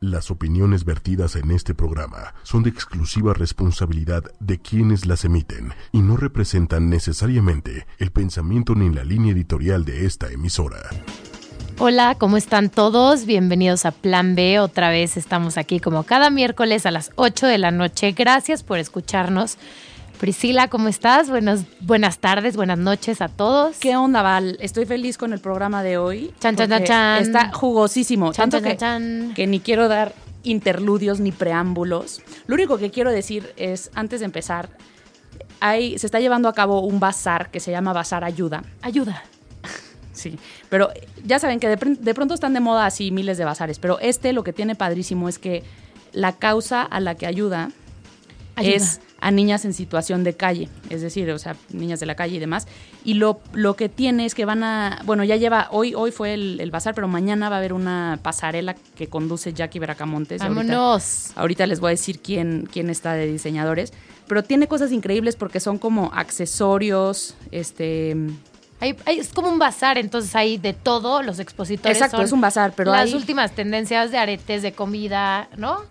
Las opiniones vertidas en este programa son de exclusiva responsabilidad de quienes las emiten y no representan necesariamente el pensamiento ni la línea editorial de esta emisora. Hola, ¿cómo están todos? Bienvenidos a Plan B. Otra vez estamos aquí como cada miércoles a las 8 de la noche. Gracias por escucharnos. Priscila, ¿cómo estás? Buenas, buenas tardes, buenas noches a todos. ¿Qué onda, Val? Estoy feliz con el programa de hoy. Chan, chan, chan, chan. Está jugosísimo. Chan, tanto chan, que, chan. que ni quiero dar interludios ni preámbulos. Lo único que quiero decir es, antes de empezar, hay, se está llevando a cabo un bazar que se llama Bazar Ayuda. Ayuda. Sí, pero ya saben que de, de pronto están de moda así miles de bazares, pero este lo que tiene padrísimo es que la causa a la que ayuda, Ayuda. es a niñas en situación de calle, es decir, o sea, niñas de la calle y demás. Y lo, lo que tiene es que van a, bueno, ya lleva, hoy, hoy fue el, el bazar, pero mañana va a haber una pasarela que conduce Jackie Bracamontes. Ahorita- Vámonos. Ahorita les voy a decir quién, quién está de diseñadores, pero tiene cosas increíbles porque son como accesorios, este... Hay- hay- es como un bazar, entonces hay de todo, los expositores Exacto, son es un bazar, pero las hay- últimas tendencias de aretes, de comida, ¿no?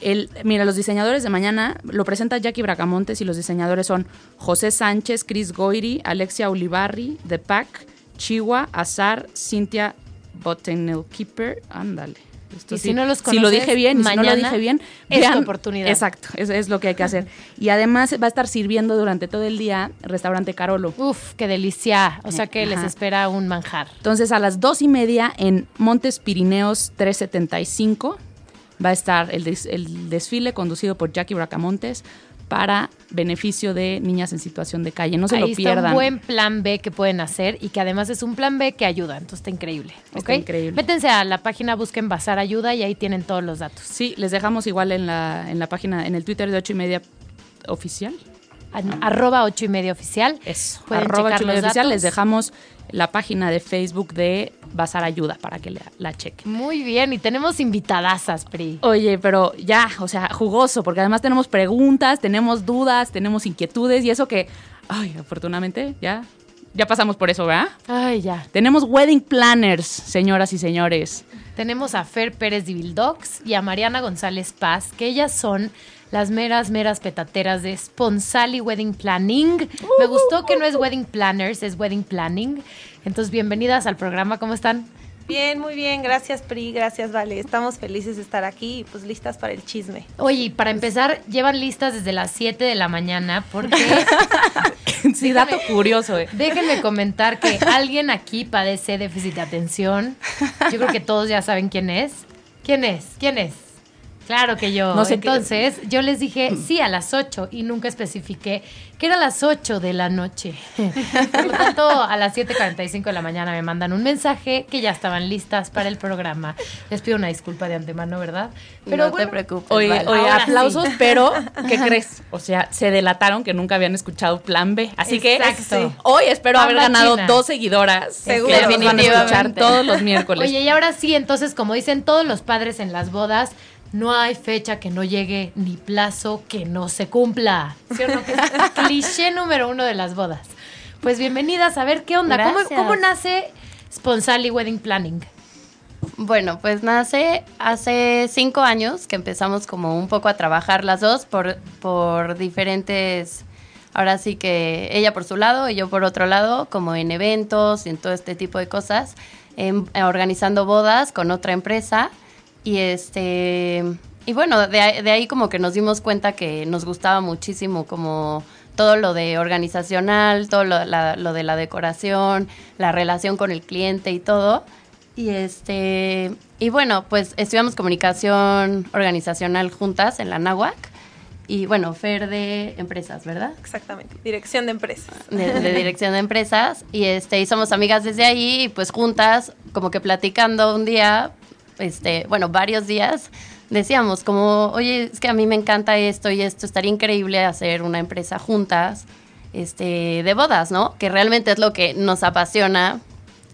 El, mira, los diseñadores de mañana lo presenta Jackie Bracamontes y los diseñadores son José Sánchez, Chris Goiri, Alexia Ulibarri, The Pack, Chihuahua, Azar, Cintia Bottenelkeeper. Ándale. Esto Y si no los si lo conoces, dije bien, si no lo dije bien, es tu oportunidad. Exacto, es, es lo que hay que hacer. Y además va a estar sirviendo durante todo el día restaurante Carolo. Uf, qué delicia. O sea que les espera un manjar. Entonces a las dos y media en Montes Pirineos 375 va a estar el, des- el desfile conducido por Jackie Bracamontes para beneficio de niñas en situación de calle. No se Ahí lo pierdan. un buen plan B que pueden hacer y que además es un plan B que ayuda. Entonces está increíble. Está ¿ok? increíble. Métense a la página, busquen Bazar Ayuda y ahí tienen todos los datos. Sí, les dejamos igual en la, en la página, en el Twitter de ocho y media oficial. An- Arroba ocho y media oficial. Eso. Pueden Arroba checar ocho y media oficial. Les dejamos la página de Facebook de Bazar Ayuda para que la, la chequen. Muy bien, y tenemos invitadasas, Pri. Oye, pero ya, o sea, jugoso, porque además tenemos preguntas, tenemos dudas, tenemos inquietudes y eso que, ay, afortunadamente ya, ya pasamos por eso, ¿verdad? Ay, ya. Tenemos wedding planners, señoras y señores. Tenemos a Fer Pérez de Vildox y a Mariana González Paz, que ellas son las meras, meras petateras de Sponsali Wedding Planning. Me gustó que no es Wedding Planners, es Wedding Planning. Entonces, bienvenidas al programa, ¿cómo están? Bien, muy bien, gracias Pri, gracias Vale. Estamos felices de estar aquí y pues listas para el chisme. Oye, y para empezar, llevan listas desde las 7 de la mañana porque Sí, dato curioso, eh. déjenme comentar que alguien aquí padece déficit de atención. Yo creo que todos ya saben quién es. ¿Quién es? ¿Quién es? Claro que yo. No sé qué- Entonces, yo les dije sí a las 8 y nunca especifiqué que era las 8 de la noche. Por lo tanto, a las 7.45 de la mañana me mandan un mensaje que ya estaban listas para el programa. Les pido una disculpa de antemano, ¿verdad? no te preocupes. Oye, Vale. oye, aplausos, sí. pero ¿qué crees? O sea, se delataron que nunca habían escuchado Plan B. Así que sí, hoy espero haber ganado china. dos seguidoras Seguro. que nos van a escuchar Definitivamente. todos los miércoles. Oye, y ahora sí, entonces, como dicen todos los padres en las bodas, no hay fecha que no llegue ni plazo que no se cumpla. ¿Sí o no? Cliché número uno de las bodas. Pues bienvenidas a ver qué onda. ¿Cómo, cómo nace Sponsali Wedding Planning? Bueno, pues nace hace cinco años que empezamos como un poco a trabajar las dos por, por diferentes, ahora sí que ella por su lado y yo por otro lado, como en eventos y en todo este tipo de cosas, em, organizando bodas con otra empresa y este y bueno de, ahí- de ahí como que nos dimos cuenta que nos gustaba muchísimo como todo lo de organizacional, todo lo, la- lo de la decoración, la relación con el cliente y todo. Y este y bueno, pues estudiamos comunicación organizacional juntas en la NAWAC. Y bueno, Fer de empresas, ¿verdad? Exactamente, dirección de empresas. de, de dirección de empresas y este y somos amigas desde ahí y pues juntas como que platicando un día este bueno varios días decíamos como oye es que a mí me encanta esto y esto estaría increíble hacer una empresa juntas este de bodas no que realmente es lo que nos apasiona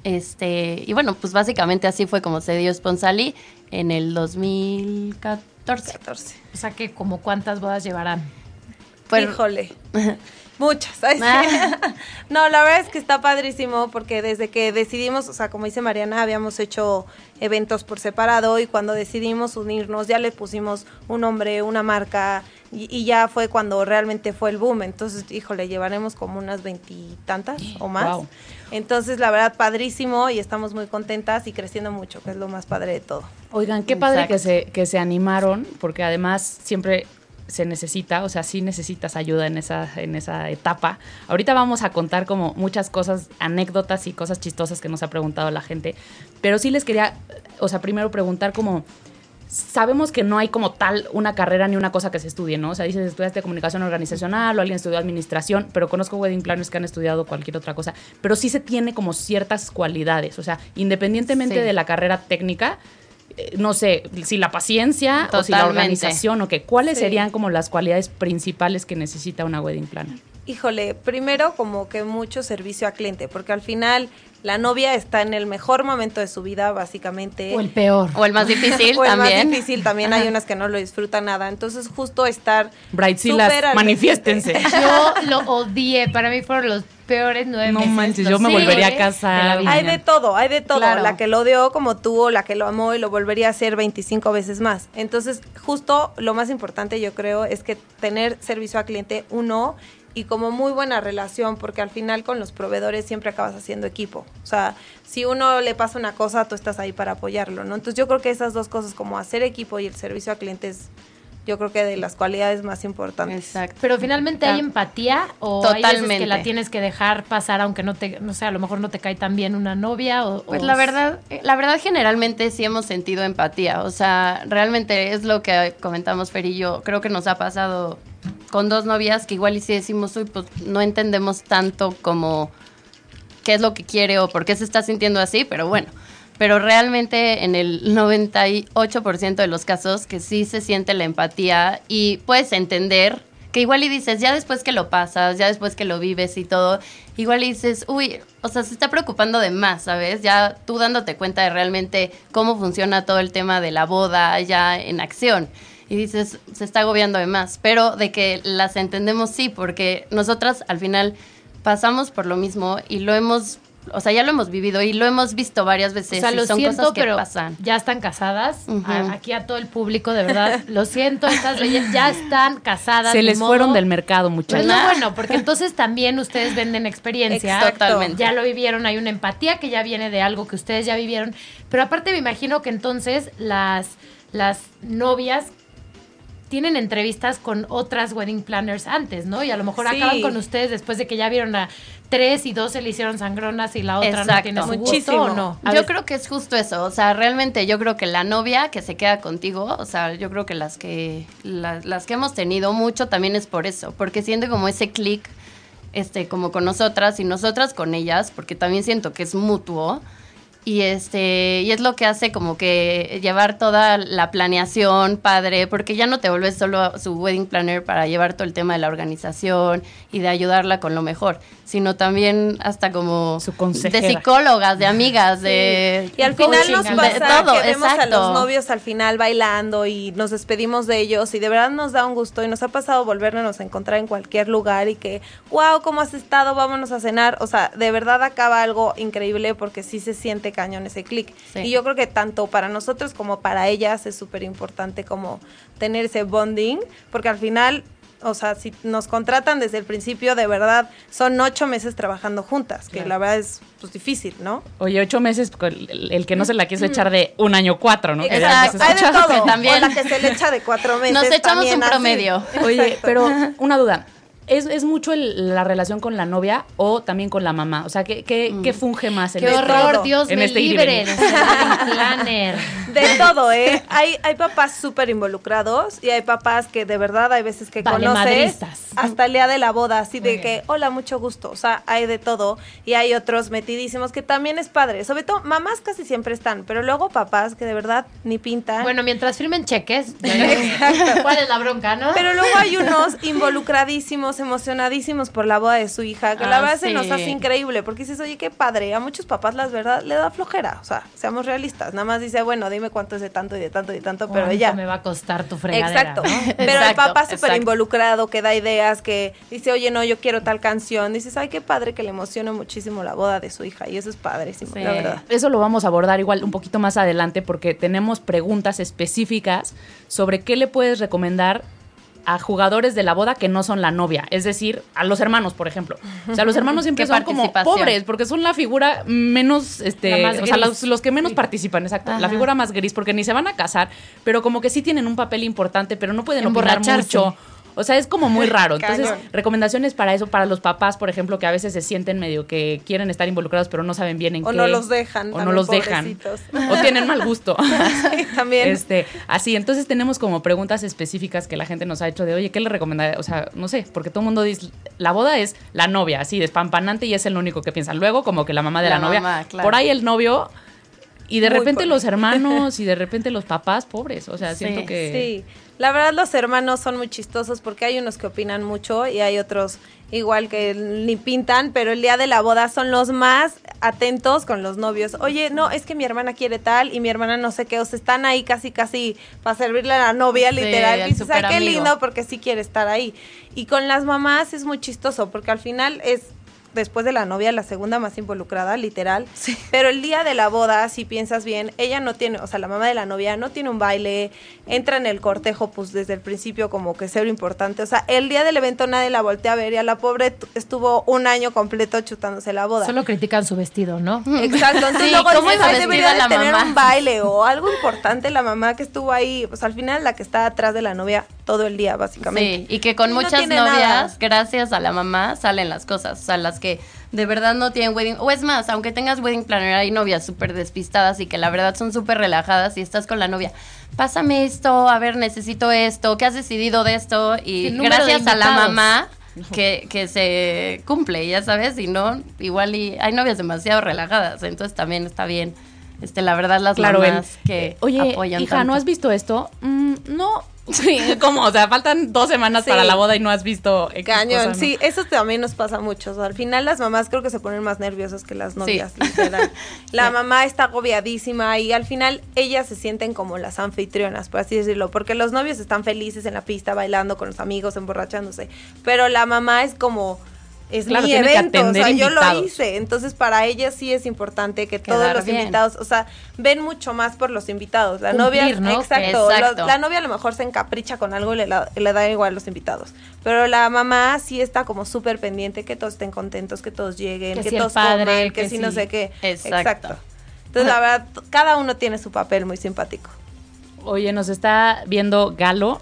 este y bueno pues básicamente así fue como se dio Sponsali en el 2014 14. O sea, que como cuántas bodas llevarán. Híjole. Muchas. Ah. no, la verdad es que está padrísimo porque desde que decidimos, o sea, como dice Mariana, habíamos hecho eventos por separado y cuando decidimos unirnos ya le pusimos un nombre, una marca y, y ya fue cuando realmente fue el boom. Entonces, híjole, llevaremos como unas veintitantas o más. Wow. Entonces, la verdad, padrísimo y estamos muy contentas y creciendo mucho, que es lo más padre de todo. Oigan, qué padre Exacto. que se, que se animaron, porque además siempre se necesita, o sea, sí necesitas ayuda en esa, en esa etapa. Ahorita vamos a contar como muchas cosas, anécdotas y cosas chistosas que nos ha preguntado la gente, pero sí les quería, o sea, primero preguntar como, sabemos que no hay como tal una carrera ni una cosa que se estudie, ¿no? O sea, dices, estudiaste comunicación organizacional o alguien estudió administración, pero conozco wedding planners que han estudiado cualquier otra cosa, pero sí se tiene como ciertas cualidades, o sea, independientemente Sí. de la carrera técnica, no sé, si la paciencia o si la organización o qué, ¿cuáles Sí. serían como las cualidades principales que necesita una wedding planner? Híjole, primero como que mucho servicio a cliente, porque al final la novia está en el mejor momento de su vida, básicamente. O el peor. O el más difícil O el también. más difícil, también hay unas que no lo disfrutan nada. Entonces, justo estar al manifiéstense. Yo lo odié. Para mí fueron los peores nueve No meses. manches, los yo me volvería a casar. de. Hay de todo, hay de todo. Claro. La que lo odió como tú, o la que lo amó y lo volvería a hacer 25 veces más. Entonces, justo lo más importante yo creo es que tener servicio a cliente, uno, y como muy buena relación, porque al final con los proveedores siempre acabas haciendo equipo. O sea, si uno le pasa una cosa, tú estás ahí para apoyarlo, ¿no? Entonces yo creo que esas dos cosas, como hacer equipo y el servicio a clientes, yo creo que de las cualidades más importantes. Exacto. Pero finalmente hay Ah. empatía o hay veces que Totalmente. la tienes que dejar pasar aunque no te, no sé, a lo mejor no te cae tan bien una novia o... Pues o- la verdad, la verdad generalmente sí hemos sentido empatía, o sea, realmente es lo que comentamos Fer y yo, creo que nos ha pasado con dos novias que igual y si decimos, uy, pues no entendemos tanto como qué es lo que quiere o por qué se está sintiendo así, pero bueno, pero realmente en el 98% de los casos que sí se siente la empatía y puedes entender que igual y dices, ya después que lo pasas, ya después que lo vives y todo, igual y dices, uy, o sea, se está preocupando de más, ¿sabes? Ya tú dándote cuenta de realmente cómo funciona todo el tema de la boda ya en acción. Y dices, se está agobiando de más, pero de que las entendemos sí, porque nosotras al final pasamos por lo mismo y lo hemos, o sea, ya lo hemos vivido y lo hemos visto varias O veces. sea, y lo son siento, cosas que pero pasan. ya están casadas. A- Aquí a todo el público, de verdad, lo siento, estas bellas ya están casadas. Se les modo. fueron del mercado, Pues muchachos. no, bueno, porque entonces también ustedes venden experiencia. Totalmente. Ya lo vivieron, hay una empatía que ya viene de algo que ustedes ya vivieron. Pero aparte me imagino que entonces las, las novias tienen entrevistas con otras wedding planners antes, ¿no? Y a lo mejor Sí. acaban con ustedes después de que ya vieron a tres y dos se le hicieron sangronas y la otra no Exacto. tiene su gusto Muchísimo. o no. A yo creo que es justo eso, o sea, realmente yo creo que la novia que se queda contigo, o sea, yo creo que las que las, las que hemos tenido mucho también es por eso, porque siente como ese clic este como con nosotras y nosotras con ellas, porque también siento que es mutuo. Y este, y es lo que hace como que llevar toda la planeación padre, porque ya no te vuelves solo su wedding planner para llevar todo el tema de la organización y de ayudarla con lo mejor, sino también hasta como Su consejera. de psicólogas, de amigas, de Y al final nos pasa de todo, que vemos a exacto. los novios al final bailando y nos despedimos de ellos y de verdad nos da un gusto y nos ha pasado volvernos a encontrar en cualquier lugar y que, wow, ¿cómo has estado? Vámonos a cenar. O sea, de verdad acaba algo increíble porque sí se siente cañón ese clic. Sí. Y yo creo que tanto para nosotros como para ellas es súper importante como tener ese bonding porque al final... O sea, si nos contratan desde el principio, de verdad, son ocho meses trabajando juntas, que Claro. la verdad es pues, difícil, ¿no? Oye, ocho meses, con el, el que no se la quiso echar de un año cuatro, ¿no? Exacto. Hay de todo. también. O la que se le echa de cuatro meses. Nos echamos un así. promedio. Oye, Exacto. pero una duda. ¿Es, es mucho el- la relación con la novia o también con la mamá? O sea, ¿qué, qué, qué funge más? en Qué este- horror, todo. Dios En me este planner. De todo, ¿eh? Hay, hay papás súper involucrados y hay papás que de verdad hay veces que conoces Valemadristas. hasta el día de la boda, así de que, hola, mucho gusto. O sea, hay de todo. Y hay otros metidísimos que también es padre. Sobre todo, mamás casi siempre están, pero luego papás que de verdad ni pintan. Bueno, mientras firmen cheques, ¿cuál es la bronca, no? Pero luego hay unos involucradísimos emocionadísimos por la boda de su hija, que la Ah, verdad se nos hace increíble, porque dices, oye, qué padre, a muchos papás las verdad le da flojera, o sea, seamos realistas, nada más dice, bueno, dime cuánto es de tanto y de tanto y de tanto, pero ¿Cuánto ella... me va a costar tu fregadera? Exacto. ¿no? Pero el papá súper involucrado, que da ideas, que dice, oye, no, yo quiero tal canción. Dices, ay, qué padre que le emociona muchísimo la boda de su hija. Y eso es padrísimo, Sí. la verdad. Eso lo vamos a abordar igual un poquito más adelante porque tenemos preguntas específicas sobre qué le puedes recomendar a jugadores de la boda que no son la novia, es decir, a los hermanos, por ejemplo. O sea, los hermanos siempre son como pobres porque son la figura menos, este, La o sea, los, los que menos participan, exacto, la figura más gris porque ni se van a casar, pero como que sí tienen un papel importante, pero no pueden opinar mucho. O sea, es como muy raro. Entonces, Cañón. recomendaciones para eso, para los papás, por ejemplo, que a veces se sienten medio que quieren estar involucrados, pero no saben bien en O qué. no los dejan. O no los dejan. O tienen mal gusto. Sí, también. Este, así, entonces tenemos como preguntas específicas que la gente nos ha hecho de, oye, ¿qué le recomendaría? O sea, no sé, porque todo el mundo dice, la boda es la novia, así, despampanante y es el único que piensan. Luego, como que la mamá de la, La novia, mamá, claro. por ahí el novio, y de Muy repente pobre. los hermanos y de repente los papás, pobres. O sea, Sí, siento que... Sí, la verdad los hermanos son muy chistosos porque hay unos que opinan mucho y hay otros igual que ni pintan, pero el día de la boda son los más atentos con los novios. Oye, no, es que mi hermana quiere tal y mi hermana no sé qué, o sea, están ahí casi casi para servirle a la novia Sí, literal. Y dices, ay, qué lindo porque sí quiere estar ahí. Y con las mamás es muy chistoso porque al final es después de la novia la segunda más involucrada, literal. Pero el día de la boda, si piensas bien, ella no tiene, o sea, la mamá de la novia no tiene un baile, entra en el cortejo pues desde el principio como que cero importante. O sea, el día del evento nadie la voltea a ver y a la pobre estuvo un año completo chutándose la boda. Solo critican su vestido, ¿no? Exacto, entonces Sí, luego ¿cómo dices, "Ay, debería de la tener mamá?" un baile o algo importante la mamá que estuvo ahí, pues al final la que está atrás de la novia todo el día básicamente. Sí, y que con Y no muchas tiene novias, nada. gracias a la mamá, salen las cosas. O sea, las que de verdad no tienen wedding. O es más, aunque tengas wedding planner, hay novias súper despistadas y que la verdad son súper relajadas y estás con la novia. Pásame esto, a ver, necesito esto, ¿qué has decidido de esto? Y gracias a la mamá que, que se cumple, ya sabes, y no, igual y hay novias demasiado relajadas, entonces también está bien. Este, la verdad, las Claro, el- que Oye, apoyan hija, tanto. ¿no has visto esto? Mm, no. Sí, ¿cómo? O sea, faltan dos semanas Sí. para la boda y no has visto X Cañón, cosa, ¿no? sí, eso también nos pasa mucho. O sea, al final las mamás creo que se ponen más nerviosas que las novias, literal. La mamá está agobiadísima y al final ellas se sienten como las anfitrionas, por así decirlo, porque los novios están felices en la pista bailando con los amigos, emborrachándose, pero la mamá es como es Claro, mi evento, o sea, yo lo hice, entonces para ellas sí es importante que todos los bien. invitados, o sea, ven mucho más por los invitados. La Cumplir, novia, ¿no? exacto, Exacto. lo- la novia a lo mejor se encapricha con algo y le, la- le da igual a los invitados. Pero la mamá sí está como súper pendiente que todos estén contentos, que todos lleguen, Que que, si todos padre, coman, que, que si no si- sé qué. Exacto. Entonces, la verdad, cada uno tiene su papel muy simpático. Oye, nos está viendo Galo.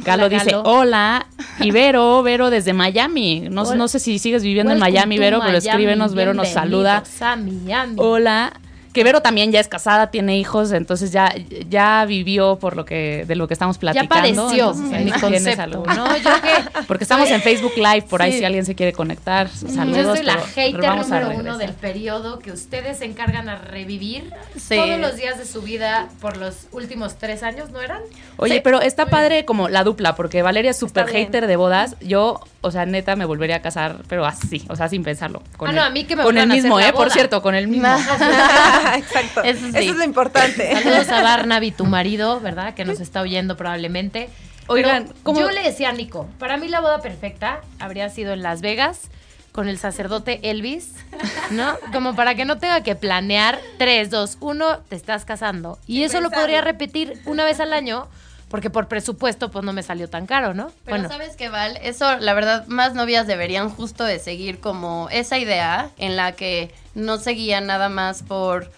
Galo Hola, dice, Galo. hola, y Vero, Vero desde Miami. No, no sé si sigues viviendo en Miami, Vero, pero Miami, escríbenos, Vero nos saluda. bienvenidos a Miami. Hola. Que Vero también ya es casada, tiene hijos, entonces ya, ya vivió por lo que, de lo que estamos Ya platicando. padeció entonces mi concepto, algo. ¿no? Yo que Porque estamos en Facebook Live, por ahí Sí. si alguien se quiere conectar. Saludos. yo soy la hater número uno del periodo que ustedes se encargan a revivir Sí. todos los días de su vida por los últimos tres años, ¿no eran? Oye, Sí. pero está padre como la dupla, porque Valeria es súper hater de bodas. Yo, o sea, neta, me volvería a casar, pero así, o sea, sin pensarlo. Con Ah, el, no, a mí que me Con el mismo, ¿eh? la Por boda. cierto, con el mismo. Exacto. Eso es lo importante. Saludos a Barnaby, tu marido, ¿verdad? Que nos está oyendo probablemente. Oigan, Pero ¿cómo- yo le decía a Nico, para mí la boda perfecta habría sido en Las Vegas con el sacerdote Elvis, ¿no? Como para que no tenga que planear 3, 2, 1, te estás casando. Y eso lo podría repetir una vez al año, porque por presupuesto pues no me salió tan caro, ¿no? Pero sabes que Val, eso la verdad más novias deberían justo de seguir como esa idea en la que no seguían nada más por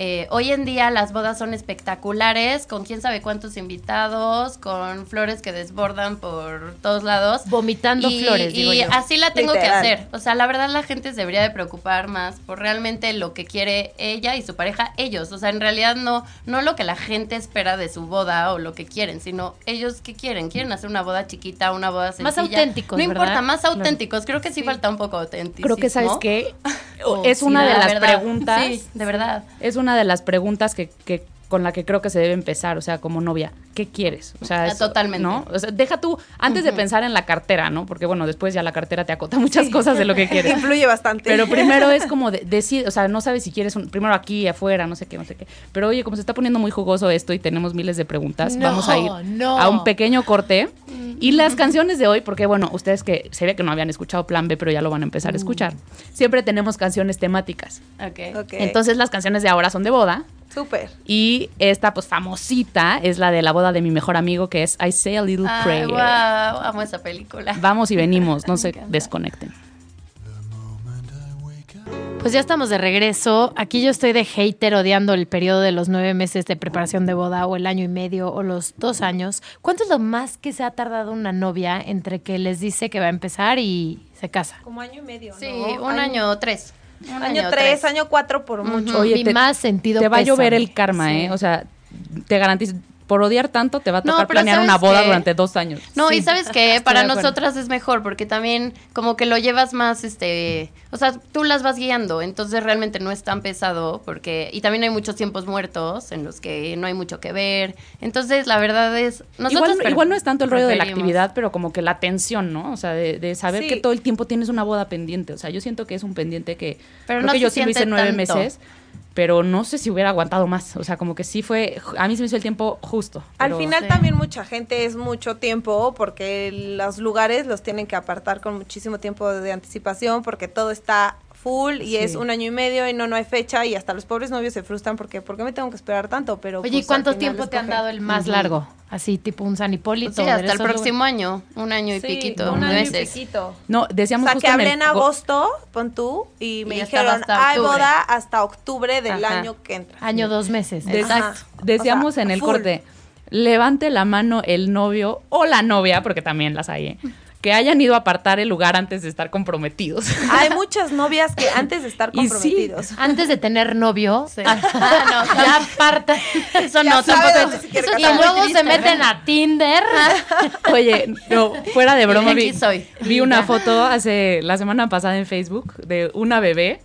eh, hoy en día las bodas son espectaculares, con quién sabe cuántos invitados, con flores que desbordan por todos lados. Vomitando y, flores, digo y yo. así la tengo Literal. que hacer. O sea, la verdad la gente se debería de preocupar más por realmente lo que quiere ella y su pareja, ellos. O sea, en realidad no, no lo que la gente espera de su boda o lo que quieren, sino ellos qué quieren. Quieren hacer una boda chiquita, una boda sencilla. Más auténticos, No importa, ¿verdad? más Claro. auténticos. Creo que sí, falta un poco auténtico. Creo que, ¿sabes qué? Es sí, una de la las verdad. preguntas. Sí, de verdad. Es una de las preguntas que, que con la que creo que se debe empezar, o sea, como novia. ¿Qué quieres? O sea, Ah, es- totalmente. ¿no? O sea, deja tú, antes de pensar en la cartera, ¿no? Porque bueno, después ya la cartera te acota muchas cosas de lo que quieres. Influye bastante. Pero primero es como de, decir, o sea, no sabes si quieres un, primero aquí, afuera, no sé qué, no sé qué. Pero oye, como se está poniendo muy jugoso esto y tenemos miles de preguntas, No, vamos a ir no. a un pequeño corte. Y las canciones de hoy, porque bueno, ustedes que se ve que no habían escuchado Plan B, pero ya lo van a empezar a escuchar. Siempre tenemos canciones temáticas. Ok. Ok. Entonces las canciones de ahora son de boda. Súper. Y esta, pues, famosita es la de la boda de mi mejor amigo, que es I Say a Little Ay, Prayer. wow, amo esa película. Vamos y venimos, no se desconecten. Pues ya estamos de regreso. Aquí yo estoy de hater odiando el periodo de los nueve meses de preparación de boda o el año y medio o los dos años. ¿Cuánto es lo más que se ha tardado una novia entre que les dice que va a empezar y se casa? Como año y medio. Sí, ¿no? un año o tres. Un Año tres, año cuatro por mucho. Oye, Mi te- más sentido Te va a llover el karma, Sí. ¿eh? O sea, te garantizo, por odiar tanto te va a tocar planear una ¿sabes boda durante dos años. No, Sí. y sabes que para nosotras es mejor porque también como que lo llevas más, este, o sea, tú las vas guiando, entonces realmente no es tan pesado porque, y también hay muchos tiempos muertos en los que no hay mucho que ver, entonces la verdad es, Igual, igual no es tanto el rollo de la actividad, pero como que la tensión, ¿no? O sea, de, de saber Sí. que todo el tiempo tienes una boda pendiente. O sea, yo siento que es un pendiente que Pero creo no que yo sí lo hice nueve meses, pero no sé si hubiera aguantado más. O sea, como que sí fue, a mí se me hizo el tiempo justo. Al final Sí. también mucha gente es mucho tiempo porque los lugares los tienen que apartar con muchísimo tiempo de anticipación porque todo está full y es un año y medio y no no hay fecha y hasta los pobres novios se frustran porque ¿por qué me tengo que esperar tanto? Pero Oye, ¿y pues, al cuánto tiempo te han dado el más largo? Así, tipo un San Hipólito. Sí, hasta el próximo año, un año y Sí, piquito, un año y meses. piquito. No, O decíamos sea, justo que hablé el en go- agosto, pon tú, y me Y dijeron, hay octubre". boda hasta octubre del Ajá. año que entra. Año, dos meses. De- Exacto. Decíamos O sea, en el full. corte, levante la mano el novio o la novia, porque también las hay, ¿eh? Que hayan ido a apartar el lugar antes de estar comprometidos. Hay muchas novias que antes de estar Y sí. comprometidos. Antes de tener novio, Sí. ah, no, ya aparta. Eso Ya no, tampoco es- eso Y luego se meten a Tinder. Oye, no, fuera de broma, vi, soy. vi una foto hace la semana pasada en Facebook de una bebé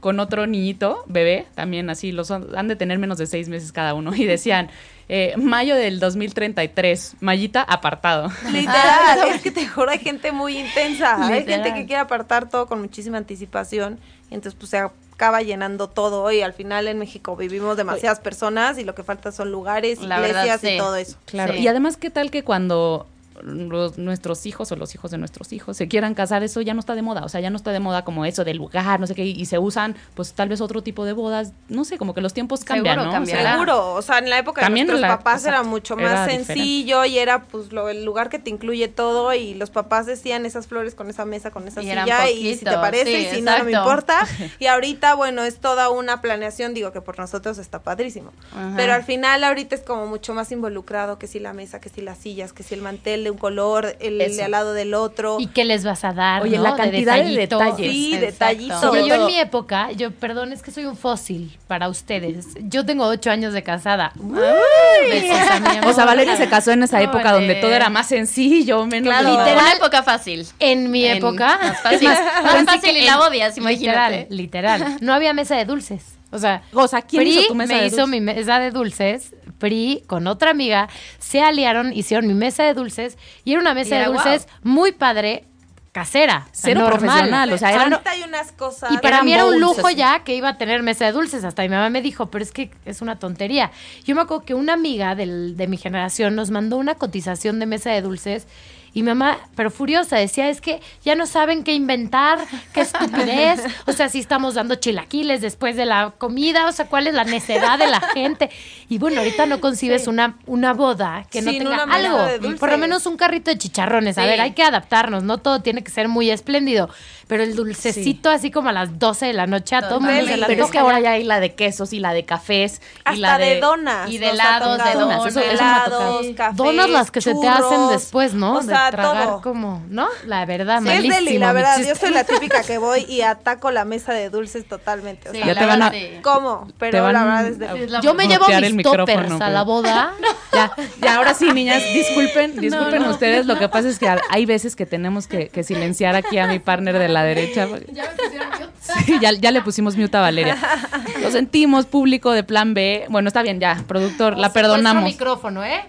con otro niñito, bebé, también así, los han de tener menos de seis meses cada uno, y decían, eh, mayo del 2033, Mayita apartado. Literal, es que te juro, hay gente muy intensa. Hay gente que quiere apartar todo con muchísima anticipación. Y entonces, pues se acaba llenando todo. Y al final en México vivimos demasiadas personas y lo que falta son lugares, La verdad, iglesias sí. y todo eso. Claro. Sí. Y además, ¿qué tal que cuando los- nuestros hijos o los hijos de nuestros hijos se quieran casar, eso ya no está de moda? O sea, ya no está de moda como eso del lugar, no sé qué, y se usan, pues tal vez otro tipo de bodas, no sé, como que los tiempos cambian, Seguro ¿no? cambiará. O sea, Seguro, o sea, en la época También de nuestros la- papás era exacto, mucho era más diferente. sencillo y era pues lo, el lugar que te incluye todo y los papás decían esas flores con esa mesa, con esa Y silla y si te parece sí, y si no, no me exacto. importa. Y ahorita, bueno, es toda una planeación, digo que por nosotros está padrísimo. Ajá. Pero al final ahorita es como mucho más involucrado que si la mesa, que si las sillas, que si el mantel de un color, el Eso. de al lado del otro. ¿Y qué les vas a dar? Oye, no? la cantidad de detalles. Sí, Exacto. detallitos. Oye, yo en mi época, yo, perdón, es que soy un fósil para ustedes. Yo tengo ocho años de casada. O sea, Valeria se casó en esa época donde todo era más sencillo, menos... Claro, Literal. una época fácil. En mi En- época. Más fácil, más fácil y la odias, imagínate. Literal, literal. No había mesa de dulces. O sea, O sea, ¿quién Pri hizo tu mesa me de hizo mi mesa de dulces. Pri con otra amiga se aliaron, hicieron mi mesa de dulces y era una mesa de dulces muy padre, casera, Cero normal. profesional, o sea, era- ahorita hay unas cosas. Y para mí era un lujo así. ya que iba a tener mesa de dulces. Hasta mi mamá me dijo, pero es que es una tontería. Yo me acuerdo que una amiga del- de mi generación nos mandó una cotización de mesa de dulces. Y mamá, pero furiosa, decía, es que ya no saben qué inventar, qué estupidez. O sea, si estamos dando chilaquiles después de la comida, o sea, cuál es la necedad de la gente. Y bueno, ahorita no concibes una, una boda que no tenga algo. Por lo menos un carrito de chicharrones. A Sí. ver, hay que adaptarnos, no todo tiene que ser muy espléndido. Pero el dulcecito así como a las 12 de la noche a todo el mundo se le Pero es que ahora ya. hay la de quesos y la de cafés y hasta la de, de... donas. y de helados, de donas. Eso- helados, cafés, Donas las que se te hacen después, ¿no? O sea, de tragar todo. como, ¿no? La verdad, Sí, es malísimo. deli, la verdad. Yo soy la típica que voy y ataco la mesa de dulces totalmente. O Sí, sea, Ya la te van a-. ¿cómo? Te Pero van la verdad es de Es la Yo me llevo mis el toppers micrófono, a la boda. Ya, ya, ahora sí, niñas, disculpen, disculpen ustedes. Lo que pasa es que hay veces que tenemos que, que silenciar aquí a mi partner de la derecha. Sí, ya, ya le pusimos mute a Valeria. Lo sentimos, público de plan B. Bueno, está bien, ya, productor, la perdonamos. micrófono, ¿eh?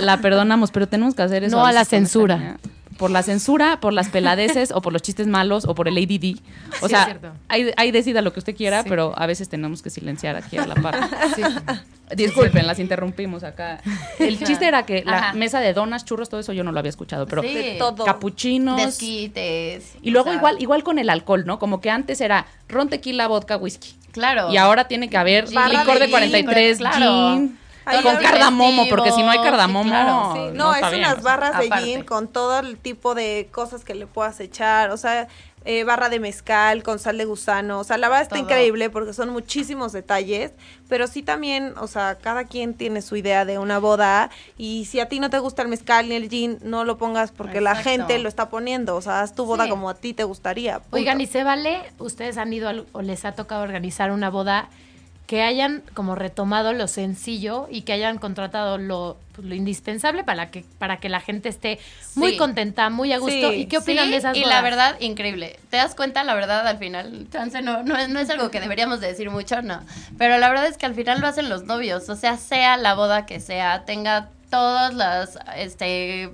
La perdonamos, pero tenemos que hacer eso. No a la censura. Por la censura, por las peladeces o por los chistes malos o por el ADD. O Sí, sea, ahí, ahí decida lo que usted quiera, Sí. pero a veces tenemos que silenciar aquí a la par. Sí. Disculpen, las interrumpimos acá. El chiste era que la Ajá. mesa de donas, churros, todo eso yo no lo había escuchado, pero Sí. De todo. capuchinos. Desquites. Y luego o sea, igual, igual con el alcohol, ¿no? Como que antes era ron, tequila, vodka, whisky. Claro. Y ahora tiene que haber Barra licor de de gin, 43, claro. gin, Ay, con cardamomo, porque si no hay Sí, cardamomo, claro. Sí, no, no, está es bien. unas barras de gin con todo el tipo de cosas que le puedas echar, o sea, eh, barra de mezcal con sal de gusano, o sea, la verdad está Todo. increíble porque son muchísimos detalles, pero sí también, o sea, cada quien tiene su idea de una boda y si a ti no te gusta el mezcal ni el gin, no lo pongas porque la gente lo está poniendo, o sea, haz tu boda Sí. como a ti te gustaría. punto. Oigan, ¿y se vale? ¿Ustedes han ido al- o les ha tocado organizar una boda que hayan como retomado lo sencillo y que hayan contratado lo, pues, lo indispensable para que, para que la gente esté muy Sí. contenta, muy a gusto? Sí. ¿Y qué opinan Sí, de esas Y bodas? la verdad, increíble. ¿Te das cuenta? La verdad, al final, chance no, no, es- no es algo que deberíamos de decir mucho, no. Pero la verdad es que al final lo hacen los novios. O sea, sea la boda que sea, tenga todas las este,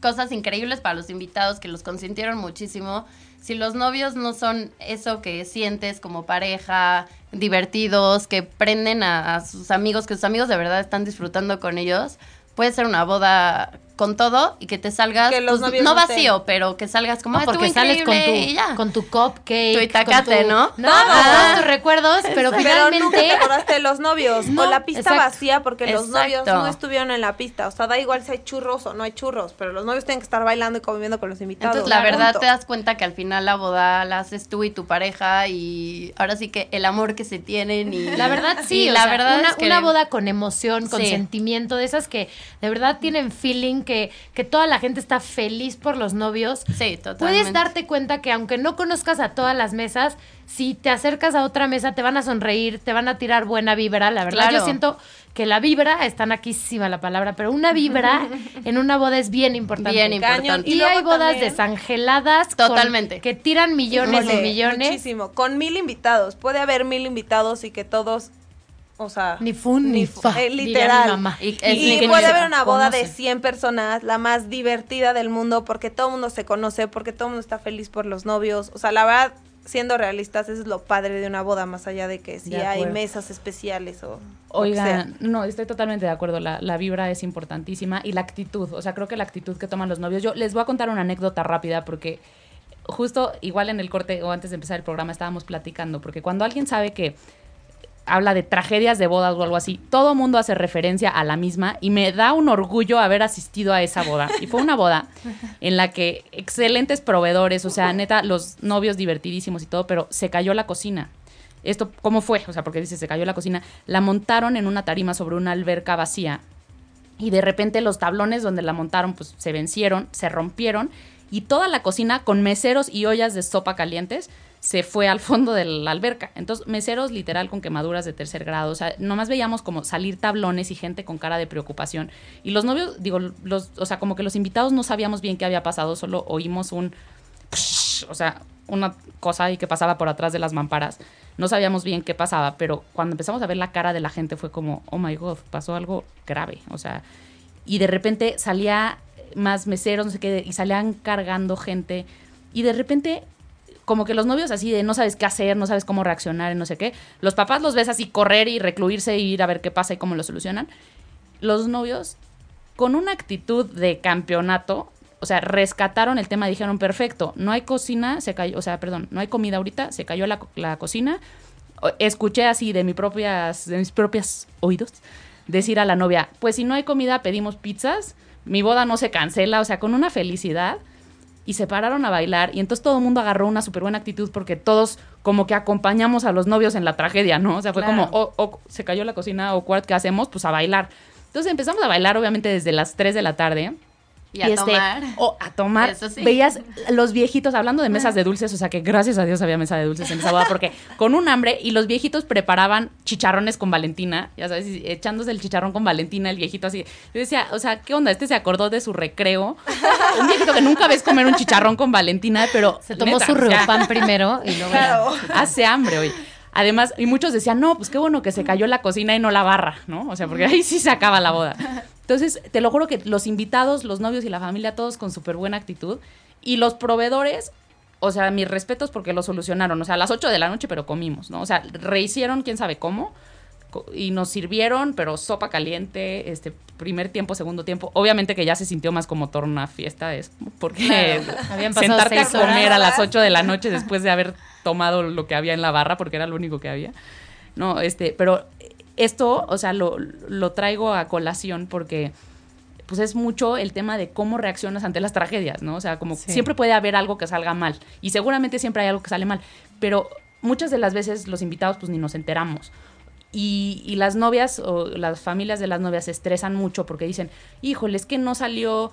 cosas increíbles para los invitados que los consintieron muchísimo. Si los novios no son eso que sientes como pareja, divertidos, que prenden a, a sus amigos, que sus amigos de verdad están disfrutando con ellos, puede ser una boda con todo y que te salgas, Que los pues, no vacío, pero que salgas como, "Ah, porque sales con increíble", y tu, ya. con tu cupcake. Tu itacate, con tu- ¿no? No, Ah. con todos tus recuerdos, pero Pero nunca finalmente... te acordaste de los novios. No, o la pista exacto. vacía porque los novios no estuvieron en la pista. O sea, da igual si hay churros o no hay churros, pero los novios tienen que estar bailando y conviviendo con los invitados. Entonces, la verdad, Punto. te das cuenta que al final la boda la haces tú y tu pareja y ahora sí que el amor que se tienen y... La verdad sí, y o la sea, verdad una, es que... una boda con emoción, con Sí. sentimiento, de esas que de verdad tienen feeling, que, que toda la gente está feliz por los novios. Sí, totalmente. Puedes darte cuenta que aunque no conozcas a todas las mesas, si te acercas a otra mesa te van a sonreír, te van a tirar buena vibra. La verdad, Claro. yo siento que la vibra, está naquísima la palabra, pero una vibra en una boda es bien importante. Bien importante. Y, Y luego hay bodas también- desangeladas con- Totalmente. que tiran millones y millones. Muchísimo. Con mil invitados. Puede haber mil invitados y que todos, o sea... Ni fun ni fu- fa, eh, literal. mamá. Y- puede haber una boda de conocen. 100 personas, la más divertida del mundo, porque todo el mundo se conoce, porque todo el mundo está feliz por los novios. O sea, la verdad, siendo realistas, eso es lo padre de una boda, más allá de que si De hay mesas especiales o... Oigan, no, estoy totalmente de acuerdo. La, la vibra es importantísima y la actitud. O sea, creo que la actitud que toman los novios. Yo les voy a contar una anécdota rápida porque justo igual en el corte o antes de empezar el programa estábamos platicando. Porque cuando alguien sabe que habla de tragedias de bodas o algo así, todo mundo hace referencia a la misma y me da un orgullo haber asistido a esa boda. Y fue una boda en la que excelentes proveedores, o sea, neta, los novios divertidísimos y todo, pero se cayó la cocina. Esto, ¿cómo fue? O sea, porque dice, se cayó la cocina. La montaron en una tarima sobre una alberca vacía y de repente los tablones donde la montaron pues se vencieron, se rompieron y toda la cocina con meseros y ollas de sopa calientes se fue al fondo de la alberca. Entonces, meseros literal con quemaduras de tercer grado. O sea, nomás veíamos como salir tablones y gente con cara de preocupación. Y los novios, digo, los, o sea, como que los invitados no sabíamos bien qué había pasado, solo oímos un psh, o sea, una cosa ahí que pasaba por atrás de las mamparas. No sabíamos bien qué pasaba, pero cuando empezamos a ver la cara de la gente fue como, oh my god, pasó algo grave. O sea, y de repente salía más meseros, no sé qué, y salían cargando gente. Y de repente, como que los novios así de no sabes qué hacer, no sabes cómo reaccionar no sé qué. Los papás los ves así correr y recluirse y ir a ver qué pasa y cómo lo solucionan. Los novios, con una actitud de campeonato, o sea, rescataron el tema, dijeron, perfecto, no hay cocina, se cayó, o sea, perdón, no hay comida ahorita, se cayó la, la cocina. Escuché así de, mi propias, de mis propios oídos decir a la novia, pues si no hay comida pedimos pizzas, mi boda no se cancela, o sea, con una felicidad. Y se pararon a bailar y entonces todo el mundo agarró una súper buena actitud porque todos como que acompañamos a los novios en la tragedia, ¿no? O sea, fue Claro. como, oh, se cayó la cocina o cuart, ¿qué hacemos? Pues a bailar. Entonces empezamos a bailar obviamente desde las 3 de la tarde Y a este, tomar. O a tomar. Eso sí. Veías los viejitos hablando de mesas de dulces, o sea que gracias a Dios había mesa de dulces en esa boda, porque con un hambre y los viejitos preparaban chicharrones con Valentina, ya sabes, echándose el chicharrón con Valentina, el viejito así. Yo decía, o sea, ¿qué onda? Este se acordó de su recreo. Un viejito que nunca ves comer un chicharrón con Valentina, pero. Se tomó neta, su o sea, pan primero y luego. Claro. Hace hambre hoy. Además, y muchos decían, no, pues qué bueno que se cayó la cocina y no la barra, ¿no? O sea, porque ahí sí se acaba la boda. Entonces, te lo juro que los invitados, los novios y la familia, todos con súper buena actitud. Y los proveedores, o sea, mis respetos porque lo solucionaron. O sea, a las 8 de la noche, pero comimos, ¿no? O sea, rehicieron quién sabe cómo. Y nos sirvieron, pero sopa caliente, este primer tiempo, segundo tiempo. Obviamente que ya se sintió más como torna fiesta, es porque pasado sentarte a comer a las 8 de la noche después de haber tomado lo que había en la barra, porque era lo único que había. No, este, pero esto, o sea, lo, lo traigo a colación porque pues es mucho el tema de cómo reaccionas ante las tragedias, ¿no? O sea, como Sí. siempre puede haber algo que salga mal y seguramente siempre hay algo que sale mal, pero muchas de las veces los invitados pues ni nos enteramos. Y, y las novias o las familias de las novias se estresan mucho porque dicen, híjole, es que no salió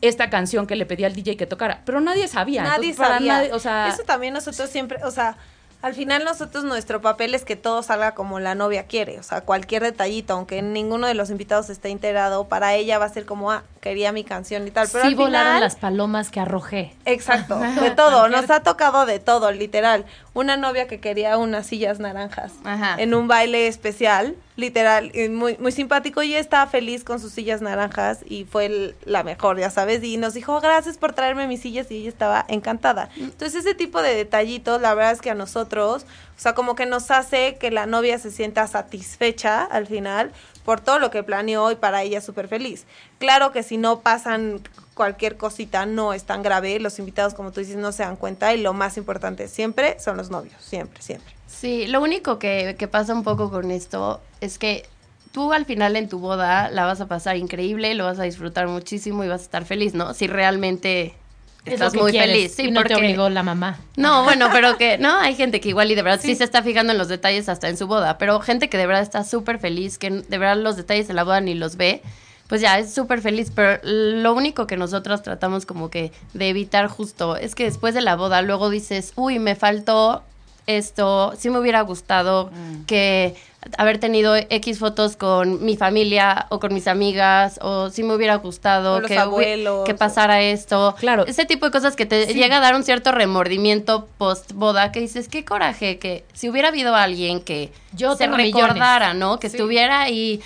esta canción que le pedí al DJ que tocara, pero nadie sabía. Nadie entonces, sabía. nadie- o sea, Eso también nosotros siempre, o sea, al final nosotros nuestro papel es que todo salga como la novia quiere, o sea, cualquier detallito, aunque ninguno de los invitados esté enterado, para ella va a ser como, ah, quería mi canción y tal, pero sí al volaron final, las palomas que arrojé. Exacto, de todo, nos ha tocado de todo, literal. Una novia que quería unas sillas naranjas Ajá. en un baile especial, literal, y muy, muy simpático. Y ella estaba feliz con sus sillas naranjas y fue el- la mejor, ya sabes. Y nos dijo, gracias por traerme mis sillas y ella estaba encantada. Entonces, ese tipo de detallitos, la verdad es que a nosotros, o sea, como que nos hace que la novia se sienta satisfecha al final por todo lo que planeó y para ella súper feliz. Claro que si no pasan cualquier cosita no es tan grave, los invitados como tú dices no se dan cuenta y lo más importante siempre son los novios, siempre, siempre. Sí, lo único que, que pasa un poco con esto es que tú al final en tu boda la vas a pasar increíble, lo vas a disfrutar muchísimo y vas a estar feliz, ¿no? Si realmente estás muy quieres, feliz. Sí, y no te porque- obligó la mamá. No, bueno, pero que, no, hay gente que igual y de verdad sí, se está fijando en los detalles hasta en su boda, pero gente que de verdad está súper feliz, que de verdad los detalles de la boda ni los ve, pues ya es súper feliz, pero lo único que nosotros tratamos como que de evitar justo es que después de la boda luego dices, uy, me faltó esto, sí me hubiera gustado que haber tenido X fotos con mi familia o con mis amigas, o sí me hubiera gustado O que, abuelos, que o- pasara esto. Claro. Ese tipo de cosas que te llega a dar un cierto remordimiento post boda que dices, qué coraje, que si hubiera habido alguien que Yo se recordara, ¿no? Que estuviera ahí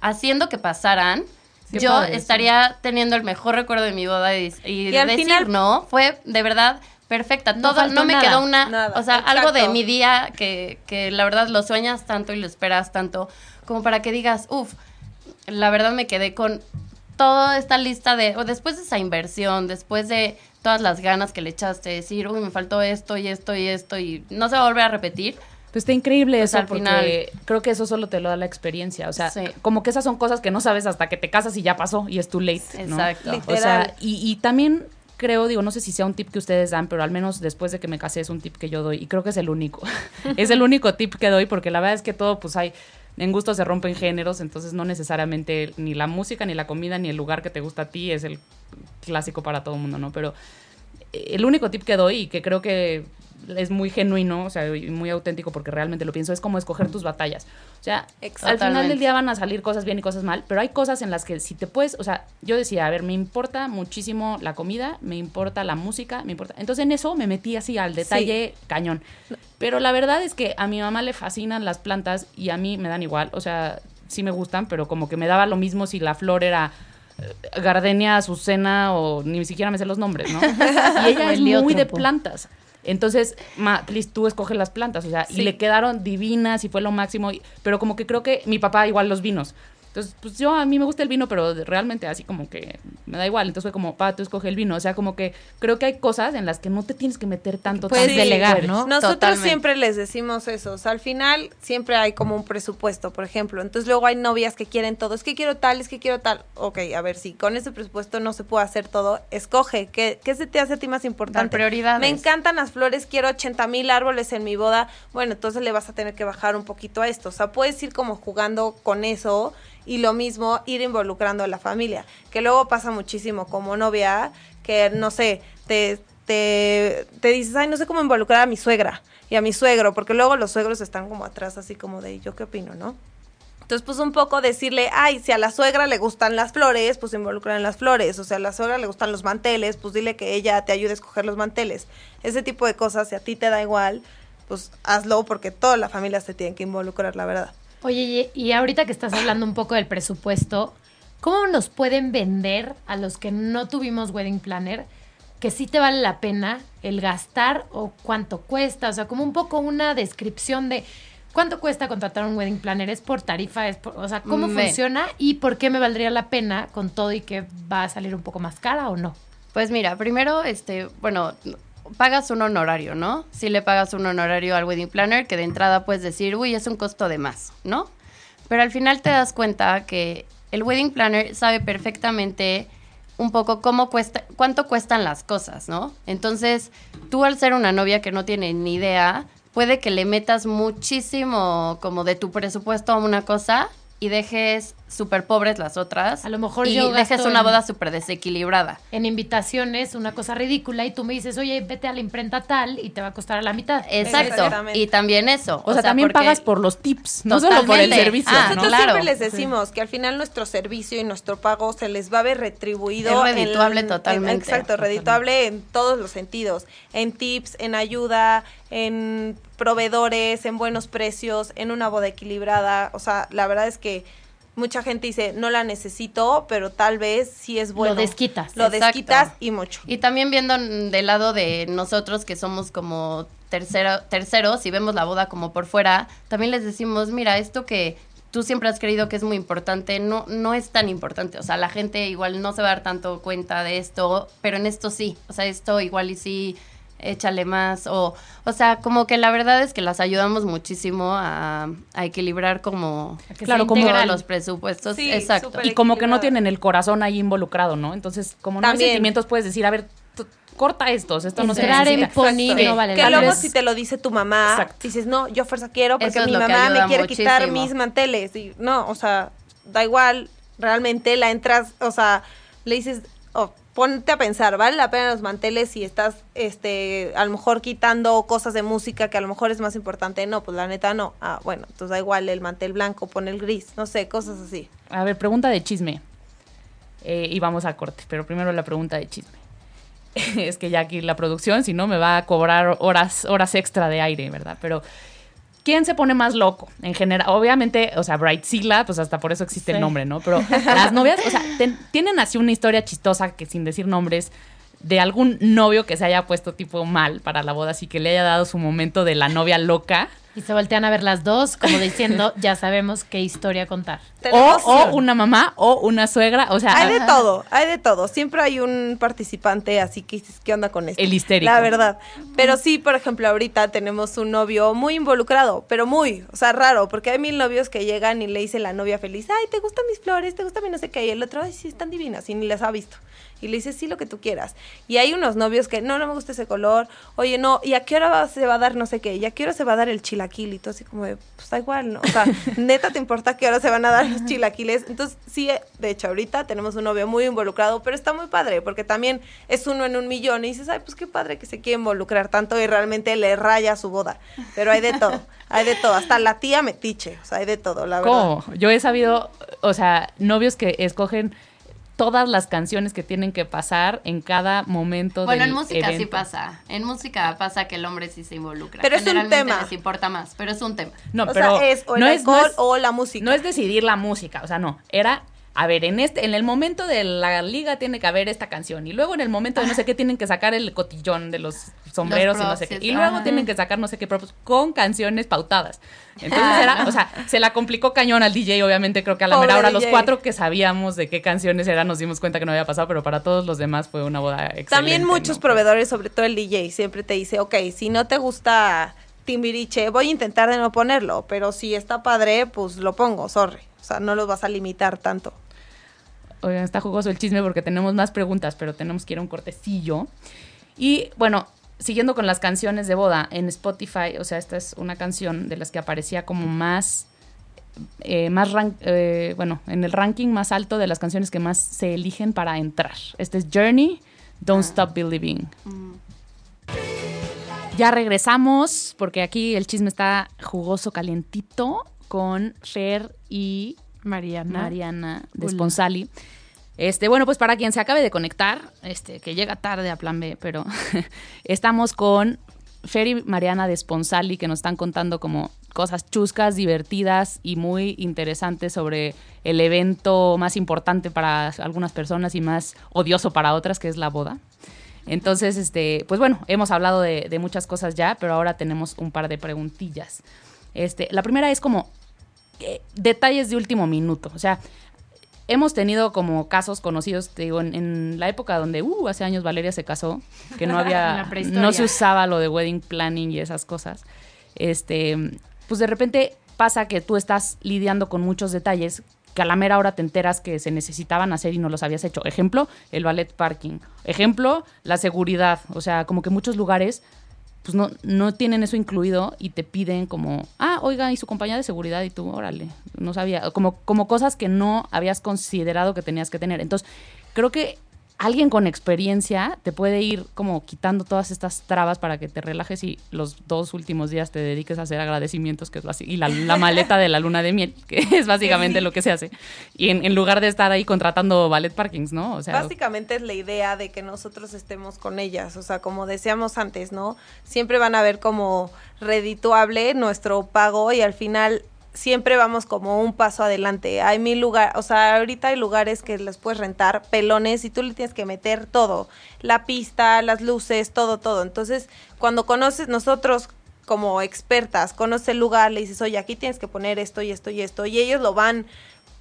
haciendo que pasaran. Qué yo padre, sí. estaría teniendo el mejor recuerdo de mi boda y, y Y al decir, final- no, fue de verdad perfecta. No Todo, no me nada. quedó una, Nada, o sea, algo de mi día que, que la verdad lo sueñas tanto y lo esperas tanto, como para que digas, uff, la verdad me quedé con toda esta lista de, o después de esa inversión, después de todas las ganas que le echaste, decir, uy, me faltó esto y esto y esto y no se va a volver a repetir. Pues está increíble Pues eso al porque final- creo que eso solo te lo da la experiencia. O sea, Sí. como que esas son cosas que no sabes hasta que te casas y ya pasó y es too late. ¿no? Exacto. O sea, y, y también creo, digo, no sé si sea un tip que ustedes dan, pero al menos después de que me casé es un tip que yo doy y creo que es el único. es el único tip que doy porque la verdad es que todo, pues hay, en gusto se rompen géneros, entonces no necesariamente ni la música, ni la comida, ni el lugar que te gusta a ti es el clásico para todo el mundo, ¿no? Pero eh, el único tip que doy y que creo que es muy genuino, o sea, y muy auténtico porque realmente lo pienso, es como escoger tus batallas. O sea, al final del día van a salir cosas bien y cosas mal, pero hay cosas en las que si te puedes, o sea, yo decía, a ver, me importa muchísimo la comida, me importa la música, me importa. Entonces en eso me metí así al detalle cañón. Pero la verdad es que a mi mamá le fascinan las plantas y a mí me dan igual, o sea, sí me gustan, pero como que me daba lo mismo si la flor era eh, gardenia, azucena o ni siquiera me sé los nombres, ¿no? Y ella es muy de plantas. Entonces, ma, please, tú escoges las plantas, o sea, y le quedaron divinas y fue lo máximo, y- pero como que creo que mi papá igual los vinos. Entonces, pues yo a mí me gusta el vino, pero realmente así como que me da igual. Entonces fue como, pa, tú escoge el vino. O sea, como que creo que hay cosas en las que no te tienes que meter tanto. Puedes tanto. delegar, Puedes. ¿no? Nosotros Totalmente. siempre les decimos eso. O sea, al final siempre hay como un presupuesto, por ejemplo. Entonces luego hay novias que quieren todo. Es que quiero tal, es que quiero tal. Ok, a ver, si con ese presupuesto no se puede hacer todo, escoge. ¿Qué, qué se te hace a ti más importante? Dar prioridades. Me encantan las flores, quiero 80 mil árboles en mi boda. Bueno, entonces le vas a tener que bajar un poquito a esto. O sea, puedes ir como jugando con eso Y lo mismo, ir involucrando a la familia. Que luego pasa muchísimo como novia, que no sé, te, te, te dices, ay, no sé cómo involucrar a mi suegra y a mi suegro, porque luego los suegros están como atrás, así como de, ¿yo qué opino, no? Entonces, pues un poco decirle, ay, si a la suegra le gustan las flores, pues involucrar en las flores. O sea, a la suegra le gustan los manteles, pues dile que ella te ayude a escoger los manteles. Ese tipo de cosas, si a ti te da igual, pues hazlo porque toda la familia se tiene que involucrar, la verdad. Oye, y, ahorita que estás hablando un poco del presupuesto, ¿cómo nos pueden vender a los que no tuvimos wedding planner que sí te vale la pena el gastar o cuánto cuesta? O sea, como un poco una descripción de cuánto cuesta contratar un wedding planner, es por tarifa, es por, o sea, cómo Me- funciona y por qué me valdría la pena con todo y que va a salir un poco más cara o no. Pues mira, primero, este, bueno, pagas un honorario, ¿no? Si le pagas un honorario al wedding planner, que de entrada puedes decir, uy, es un costo de más, ¿no? Pero al final te das cuenta que el wedding planner sabe perfectamente un poco cómo cuesta, cuánto cuestan las cosas, ¿no? Entonces, tú al ser una novia que no tiene ni idea, puede que le metas muchísimo como de tu presupuesto a una cosa y dejes súper pobres las otras. A lo mejor y yo dejes una boda súper desequilibrada. En invitaciones, una cosa ridícula y tú me dices, oye, vete a la imprenta tal y te va a costar a la mitad. Exacto. Y también eso. O, sea, también pagas por los tips, no solo por el servicio. Ah, ¿no? Nosotros claro. siempre les decimos que al final nuestro servicio y nuestro pago se les va a ver retribuido. Es redituable en- en- totalmente. exacto, redituable en todos los sentidos. En tips, en ayuda, en proveedores, en buenos precios, en una boda equilibrada. O sea, la verdad es que mucha gente dice, no la necesito, pero tal vez sí es bueno. desquitas. Lo Exacto. desquitas y mucho. Y también viendo del lado de nosotros que somos como tercero, terceros y vemos la boda como por fuera, también les decimos, mira, esto que tú siempre has creído que es muy importante, no, no es tan importante. O sea, la gente igual no se va a dar tanto cuenta de esto, pero en esto sí. O sea, esto igual y sí, échale más. O, o sea, como que la verdad es que las ayudamos muchísimo a, a equilibrar como, A que Claro, sea como los presupuestos. Sí, Exacto. Y como que no tienen el corazón ahí involucrado, ¿no? Entonces, como no hay También. sentimientos, puedes decir, a ver, corta estos, esto no se Exacto. no vale que luego si te lo dice tu mamá, Exacto. dices, no, yo fuerza quiero porque es mi mamá me quiere quitar mis manteles. Y no, o sea, da igual, realmente la entras, o sea, le dices, oh, ponte a pensar, ¿vale la pena los manteles si estás, este, a lo mejor quitando cosas de música que a lo mejor es más importante? No, pues la neta no. Ah, bueno, entonces da igual el mantel blanco, pon el gris, no sé, cosas así. A ver, pregunta de chisme. Eh, y vamos a corte, pero primero la pregunta de chisme. es que ya aquí la producción, si no, me va a cobrar horas, horas extra de aire, ¿verdad? Pero, ¿quién se pone más loco? En general, obviamente, o sea, Brightzilla, pues hasta por eso existe el nombre, ¿no? Pero las novias, o sea, ten- tienen así una historia chistosa que sin decir nombres, de algún novio que se haya puesto tipo mal para la boda, así que le haya dado su momento de la novia loca. Y se voltean a ver las dos, como diciendo, ya sabemos qué historia contar. O, o una mamá o una suegra, o sea, Hay de todo, hay de todo. Siempre hay un participante así que dices, ¿qué onda con esto? El histérico. La verdad. Pero sí, por ejemplo, ahorita tenemos un novio muy involucrado, pero muy, o sea, raro, porque hay mil novios que llegan y le dice la novia feliz, ay, ¿te gustan mis flores? ¿Te gusta mi no sé qué? Y el otro, ay, sí, están divinas, y ni las ha visto. Y le dice, sí, lo que tú quieras. Y hay unos novios que, no, no me gusta ese color. Oye, no, ¿y a qué hora va- se va a dar no sé qué? ¿Y a qué hora se va a dar el chilaquil? Y todo así como de, pues da igual, ¿no? O sea, neta, ¿te importa qué hora se van a dar los chilaquiles? Entonces, sí, eh, de hecho, ahorita tenemos un novio muy involucrado, pero está muy padre, porque también es uno en un millón. Y dices, ay, pues qué padre que se quiere involucrar tanto y realmente le raya su boda. Pero hay de todo, hay de todo. Hasta la tía metiche, o sea, hay de todo, la verdad. ¿Cómo? Yo he sabido, o sea, novios que escogen todas las canciones que tienen que pasar en cada momento Bueno, del en música sí pasa. En música pasa que el hombre sí se involucra. Pero es un Generalmente tema. les importa más, pero es un tema. No, o pero sea, es o el no es, no es- o la música. no es decidir la música, o sea, no, era a ver, en este en el momento de la liga tiene que haber esta canción y luego en el momento de no sé qué tienen que sacar el cotillón de los sombreros y no sé qué y luego ajá. tienen que sacar no sé qué props con canciones pautadas. Entonces era, o sea, se la complicó cañón al DJ, obviamente creo que a la Pobre mera hora los cuatro que sabíamos de qué canciones eran nos dimos cuenta que no había pasado, pero para todos los demás fue una boda excelente. También muchos ¿no? proveedores, sobre todo el DJ, siempre te dice, ok, si no te gusta Timbiriche, voy a intentar de no ponerlo, pero si está padre, pues lo pongo, sorry. O sea, no los vas a limitar tanto. Oigan, está jugoso el chisme porque tenemos más preguntas, pero tenemos que ir a un cortecillo. Y bueno, siguiendo con las canciones de boda en Spotify, o sea, esta es una canción de las que aparecía como más eh, más eh, bueno, en el ranking más alto de las canciones que más se eligen para entrar. Este es Journey, Don't Stop Believing. Ya regresamos, porque aquí el chisme está jugoso, calientito, con Fer y Mariana. Mariana de. Sponsali. Este, bueno, pues para quien se acabe de conectar, este, que llega tarde a plan B, pero estamos con Fer y Mariana de Sponsali que nos están contando como cosas chuscas, divertidas y muy interesantes sobre el evento más importante para algunas personas y más odioso para otras, que es la boda. Entonces, este, pues bueno, hemos hablado de, de muchas cosas ya, pero ahora tenemos un par de preguntillas. Este, la primera es como eh, detalles de último minuto. O sea, hemos tenido como casos conocidos, te digo, en, en la época donde, uh, hace años Valeria se casó, que no había, no se usaba lo de wedding planning y esas cosas. Este, pues de repente pasa que tú estás lidiando con muchos detalles que a la mera hora te enteras que se necesitaban hacer y no los habías hecho. Ejemplo, el ballet parking. Ejemplo, la seguridad. O sea, como que muchos lugares pues no, no tienen eso incluido y te piden como, ah, oiga, y su compañía de seguridad y tú, órale, no sabía, como, como cosas que no habías considerado que tenías que tener. Entonces, creo que alguien con experiencia te puede ir como quitando todas estas trabas para que te relajes y los dos últimos días te dediques a hacer agradecimientos, que es basi- y la, la maleta de la luna de miel, que es básicamente lo que se hace. Y en, en lugar de estar ahí contratando ballet parkings, ¿no? O sea, Básicamente es la idea de que nosotros estemos con ellas, o sea, como decíamos antes, ¿no? Siempre van a ver como redituable nuestro pago y al final siempre vamos como un paso adelante. Hay mil lugares, o sea, ahorita hay lugares que les puedes rentar pelones y tú le tienes que meter todo, la pista, las luces, todo, todo. Entonces, cuando conoces nosotros como expertas, conoces el lugar, le dices, oye, aquí tienes que poner esto y esto y esto, y ellos lo van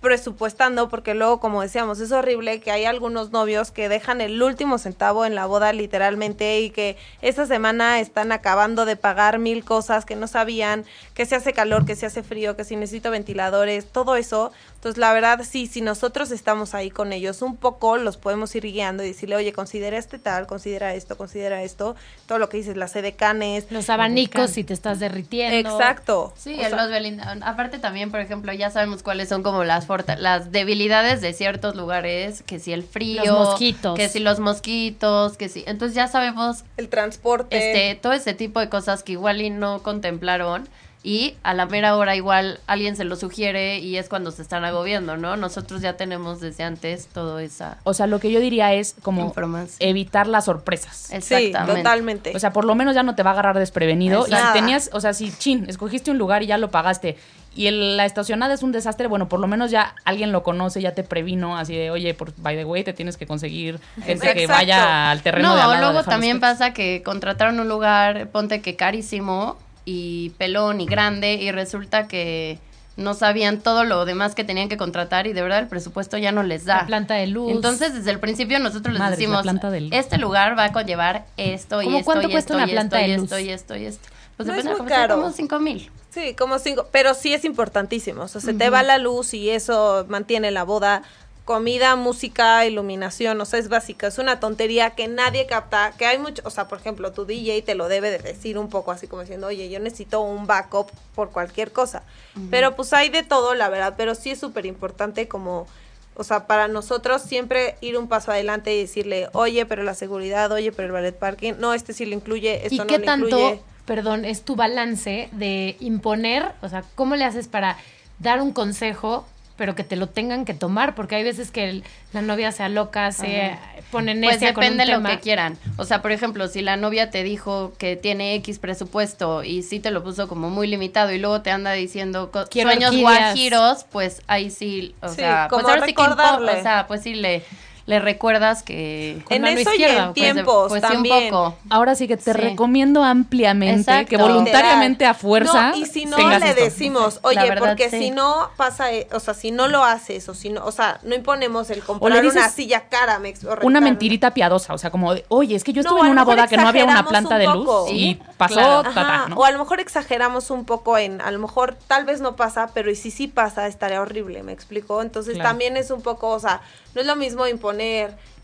presupuestando porque luego como decíamos es horrible que hay algunos novios que dejan el último centavo en la boda literalmente y que esta semana están acabando de pagar mil cosas que no sabían que se hace calor que se hace frío que si necesito ventiladores todo eso. Entonces la verdad sí si nosotros estamos ahí con ellos un poco los podemos ir guiando y decirle oye considera este tal considera esto considera esto todo lo que dices las edecanes Los abanicos si te estás derritiendo. exacto. Sí, O el sea, los belinda- Aparte también, por ejemplo, ya sabemos cuáles son como las las debilidades de ciertos lugares, que si el frío, Los mosquitos. que si los mosquitos, que si... Entonces ya sabemos el transporte este todo ese tipo de cosas que igual y no contemplaron y a la mera hora igual alguien se lo sugiere y es cuando se están agobiando, ¿no? Nosotros ya tenemos desde antes todo esa o sea, lo que yo diría es como evitar las sorpresas. sí Exactamente. totalmente O sea, por lo menos ya no te va a agarrar desprevenido. Y si Nada. tenías, o sea, si chin, escogiste un lugar y ya lo pagaste y el- la estacionada es un desastre, bueno, por lo menos ya alguien lo conoce, ya te previno, así de, oye, por, by the way, te tienes que conseguir gente que Exacto. vaya al terreno No, de al lado a luego también pasa que contrataron un lugar, ponte que carísimo y pelón y grande y resulta que no sabían todo lo demás que tenían que contratar y de verdad el presupuesto ya no les da. La planta de luz. Entonces, desde el principio nosotros les decimos, planta de luz. este lugar va a conllevar esto y ¿Cómo esto cuánto y cuesta esto una y planta esto de y luz? esto y esto y esto. Pues No es depende, muy caro. como cinco mil. Sí, como cinco, pero sí es importantísimo. O sea, se te va la luz y eso mantiene la boda. Comida, música, iluminación, o sea, es básica. Es una tontería que nadie capta, que hay mucho, o sea, por ejemplo, tu DJ te lo debe de decir un poco así como diciendo, oye, yo necesito un backup por cualquier cosa. Pero pues hay de todo, la verdad, pero sí es súper importante como, o sea, para nosotros siempre ir un paso adelante y decirle, oye, pero la seguridad, oye, pero el ballet parking, no, este sí lo incluye, esto ¿Y no qué lo tanto, incluye. perdón, es tu balance de imponer? O sea, ¿cómo le haces para dar un consejo, pero que te lo tengan que tomar? Porque hay veces que el- la novia se aloca, se pone Pues necia con depende un de lo tema. que quieran. O sea, por ejemplo, si la novia te dijo que tiene X presupuesto y sí te lo puso como muy limitado y luego te anda diciendo co- Quiero sueños orquídeas. guajiros, pues ahí sí, o Sí, sea, pues ahora sí que o sea, pues sí le, le recuerdas que Con En mano eso y izquierda, en ¿o qué? pues, tiempos pues sí, también. un poco. Ahora sí que te Sí. recomiendo ampliamente Exacto. que voluntariamente a fuerza No, y si no tengas le esto. decimos, oye, verdad, porque sí. si no pasa, eh, o sea, si no lo haces, o si no, o sea, no imponemos el O comprar le dices una silla cara, me o Una mentirita piadosa, o sea, como de, oye, es que yo No, estuve a en una boda que no había una planta un de luz poco. y pasó, claro. tata, ¿no? O a lo mejor exageramos un poco en, a lo mejor tal vez no pasa, pero y si sí pasa, estaría horrible, ¿me explico? Entonces Claro. también es un poco, o sea, no es lo mismo imponer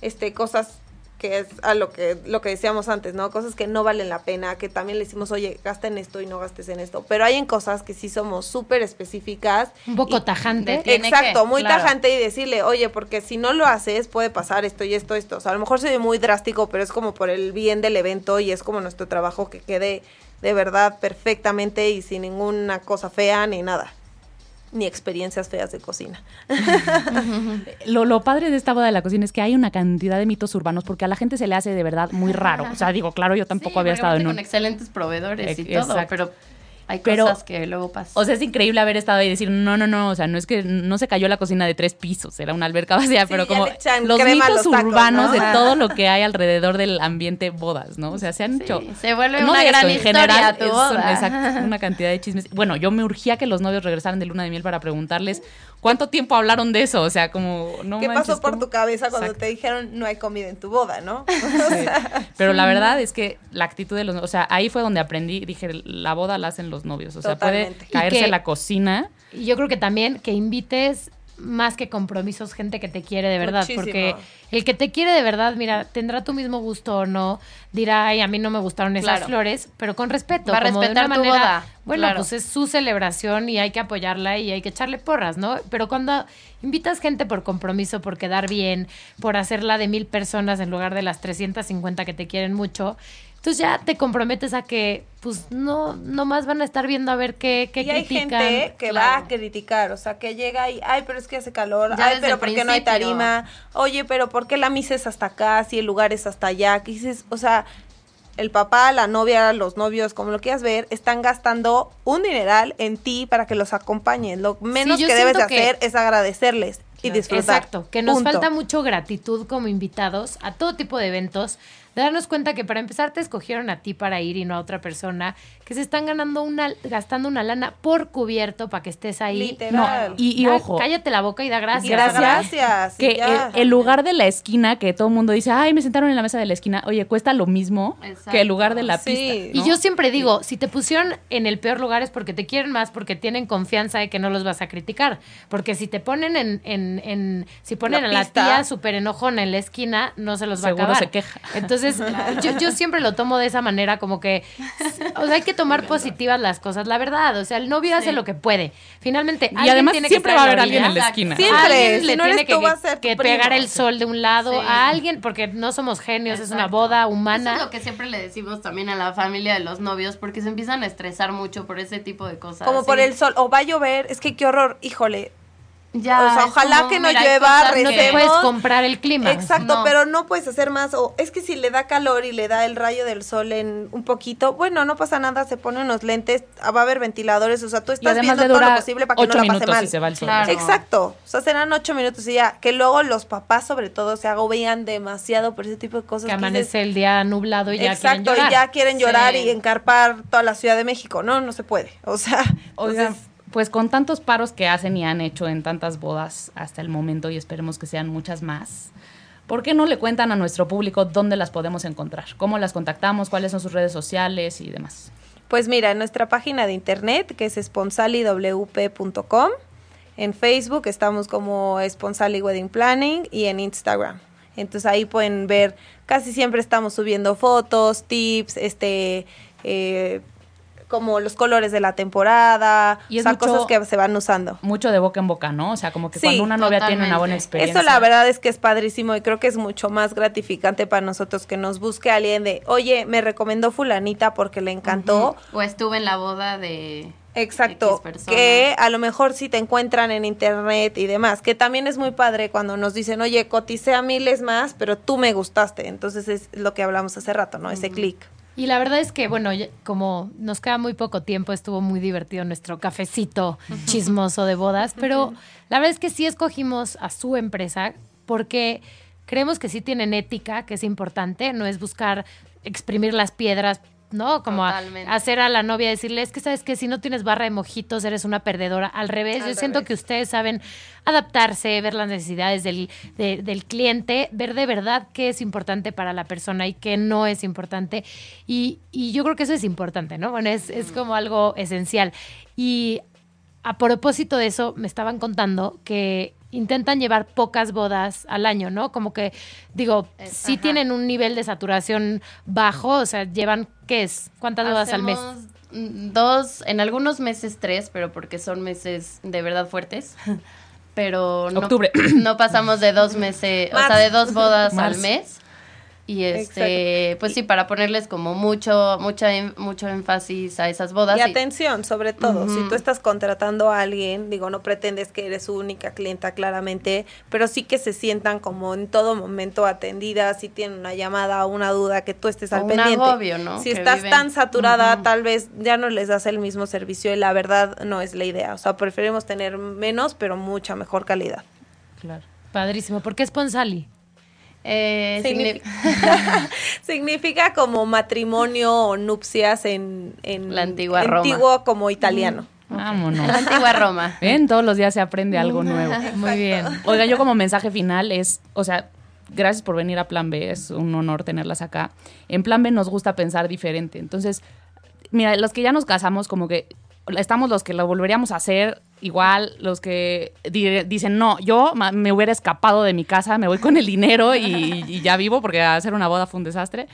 este cosas que es a lo que lo que decíamos antes, ¿no? Cosas que no valen la pena, que también le decimos, oye, gasta en esto y no gastes en esto. Pero hay en cosas que sí somos súper específicas. Un poco y- tajante. Exacto, que, muy claro. tajante y decirle, oye, porque si no lo haces puede pasar esto y esto, esto. O sea, a lo mejor soy muy drástico, pero es como por el bien del evento y es como nuestro trabajo que quede de verdad perfectamente y sin ninguna cosa fea ni nada. Ni experiencias feas de cocina. Lo, lo padre de esta boda de la cocina es que hay una cantidad de mitos urbanos porque a la gente se le hace de verdad muy raro. O sea, digo, claro, yo tampoco Sí, había estado en un... con excelentes proveedores y todo, exacto. pero hay Pero- cosas que luego pasan. O sea, es increíble haber estado ahí y decir, no, no, no, o sea, no es que no se cayó la cocina de tres pisos, era una alberca vacía, Sí, pero como los mitos los tacos, urbanos ¿no? de todo lo que hay alrededor del ambiente bodas, ¿no? O sea, se han Sí, hecho... se vuelve no una gran en historia general, tu es boda. una- exacto, una cantidad de chismes. Bueno, yo me urgía que los novios regresaran de luna de miel para preguntarles cuánto tiempo hablaron de eso, o sea, como... No ¿Qué manches, pasó por ¿cómo? tu cabeza cuando Exacto. te dijeron no hay comida en tu boda, no? Sí. Pero la verdad es que la actitud de los o sea, ahí fue donde aprendí, dije, la boda la hacen los novios, o sea, Totalmente. puede caerse que- la cocina. Y yo creo que también que invites más que compromisos gente que te quiere de verdad, Muchísimo. porque el que te quiere de verdad, mira, tendrá tu mismo gusto o no, dirá, ay, a mí no me gustaron esas Claro. flores, pero con respeto, Va a como de respetar una tu manera, boda, bueno, claro. pues es su celebración y hay que apoyarla y hay que echarle porras, ¿no? Pero cuando invitas gente por compromiso, por quedar bien, por hacerla de mil personas en lugar de las 350 que te quieren mucho, entonces ya te comprometes a que, pues, no, no más van a estar viendo a ver qué, qué y hay gente que claro. va a criticar, o sea, que llega y, ay, pero es que hace calor, Ya ay, pero ¿por qué no hay tarima? Oye, pero ¿por qué la misa es hasta acá si el lugar es hasta allá? Dices, o sea, el papá, la novia, los novios, como lo quieras ver, están gastando un dineral en ti para que los acompañes. Lo menos que debes de que- hacer es agradecerles y disfrutar. Exacto, que nos Punto. falta mucho gratitud como invitados a todo tipo de eventos, de darnos cuenta que para empezar te escogieron a ti para ir y no a otra persona, que se están ganando una, gastando una lana por cubierto para que estés ahí. Literal. No, y, y Da- ojo, Cállate la boca y da gracias. Y da Gracias. gracias. que el, el lugar de la esquina, que todo el mundo dice, ay, me sentaron en la mesa de la esquina, oye, cuesta lo mismo Exacto. que el lugar de la Sí. pista. Y yo siempre digo, si te pusieron en el peor lugar es porque te quieren más, porque tienen confianza de que no los vas a criticar. Porque si te ponen en, en, en- si ponen La a la pista. tía súper enojona en la esquina, no se los va Seguro a acabar. se queja. Entonces, yo, yo siempre lo tomo de esa manera, como que, o sea, hay que tomar positivas las cosas, la verdad. O sea, el novio hace lo que puede. Finalmente, Y además tiene siempre que va a haber alguien en la esquina. Siempre, Alguien le no tiene que, pegar el sol de un lado Sí. a alguien, porque no somos genios, es una boda humana. Eso es lo que siempre le decimos también a la familia de los novios, porque se empiezan a estresar mucho por ese tipo de cosas. Como por el sol, o va a llover, es que qué horror, híjole. Ya, o sea, ojalá como, que no llueva, no te puedes comprar el clima. Exacto, No. pero no puedes hacer más. O es que si le da calor y le da el rayo del sol en un poquito, bueno, no pasa nada, se pone unos lentes, ah, va a haber ventiladores, o sea, tú estás viendo todo lo posible para que no la pase mal. si se va el sol. Claro. Exacto, o sea, serán ocho minutos y ya, que luego los papás sobre todo se agobian demasiado por ese tipo de cosas. que amanece el día nublado y ya quieren Exacto, llorar. y ya quieren llorar Sí. y encarpar toda la Ciudad de México. No, no se puede. O sea, Oigan, entonces, pues con tantos paros que hacen y han hecho en tantas bodas hasta el momento y esperemos que sean muchas más, ¿por qué no le cuentan a nuestro público dónde las podemos encontrar? ¿Cómo las contactamos? ¿Cuáles son sus redes sociales y demás? Pues mira, en nuestra página de internet, que es sponsaliwp.com, en Facebook estamos como Sponsali Wedding Planning y en Instagram. Entonces ahí pueden ver, casi siempre estamos subiendo fotos, tips, este, eh, como los colores de la temporada, Y o sea, mucho- cosas que se van usando. Mucho de boca en boca, ¿no? O sea, como que Sí, cuando una novia tiene una buena experiencia. Eso la verdad es que es padrísimo y creo que es mucho más gratificante para nosotros que nos busque alguien de, oye, me recomendó fulanita porque le encantó. O estuve en la boda de... Exacto, que a lo mejor si te encuentran en internet y demás, que también es muy padre cuando nos dicen, oye, coticé a miles más, pero tú me gustaste, entonces es lo que hablamos hace rato, ¿no? Ese clic. Y la verdad es que, bueno, como nos queda muy poco tiempo, estuvo muy divertido nuestro cafecito chismoso de bodas, pero la verdad es que sí escogimos a su empresa porque creemos que sí tienen ética, que es importante, no es buscar exprimir las piedras. ¿No? Como a- hacer a la novia decirle, es que sabes que si no tienes barra de mojitos eres una perdedora. Al revés, Al yo siento que ustedes saben adaptarse, ver las necesidades del, de- del cliente, ver de verdad qué es importante para la persona y qué no es importante. Y, y yo creo que eso es importante, ¿no? Bueno, es, es como algo esencial. Y a propósito de eso, me estaban contando que intentan llevar pocas bodas al año, ¿no? Como que, digo, Eh, sí ajá. tienen un nivel de saturación bajo, o sea, llevan, ¿qué es? ¿Cuántas bodas al mes? Dos, en algunos meses tres, pero porque son meses de verdad fuertes. Pero no, Octubre. no pasamos de dos meses, o sea, de dos bodas al mes. Y este, pues sí, para ponerles como mucho, mucha, mucho énfasis a esas bodas. Y y- atención, sobre todo, si tú estás contratando a alguien, digo, no pretendes que eres su única clienta claramente, pero sí que se sientan como en todo momento atendidas, si tienen una llamada o una duda, que tú estés O al un pendiente. agobio, ¿no? Si Que estás viven. tan saturada, tal vez ya no les das el mismo servicio y la verdad no es la idea. O sea, preferimos tener menos, pero mucha mejor calidad. Claro. Padrísimo. ¿Por qué Sponsali? Eh, Signifi- signi- Significa como matrimonio o nupcias en, en La antigua Roma. antiguo como italiano. Vámonos. la antigua Roma. Ven, todos los días se aprende algo nuevo. Muy bien. Oiga, yo como mensaje final es, o sea, gracias por venir a Plan B, es un honor tenerlas acá. En Plan B nos gusta pensar diferente. Entonces, mira, los que ya nos casamos, como que estamos los que lo volveríamos a hacer igual, los que di- dicen, no, yo me hubiera escapado de mi casa, me voy con el dinero y, ya vivo porque hacer una boda fue un desastre.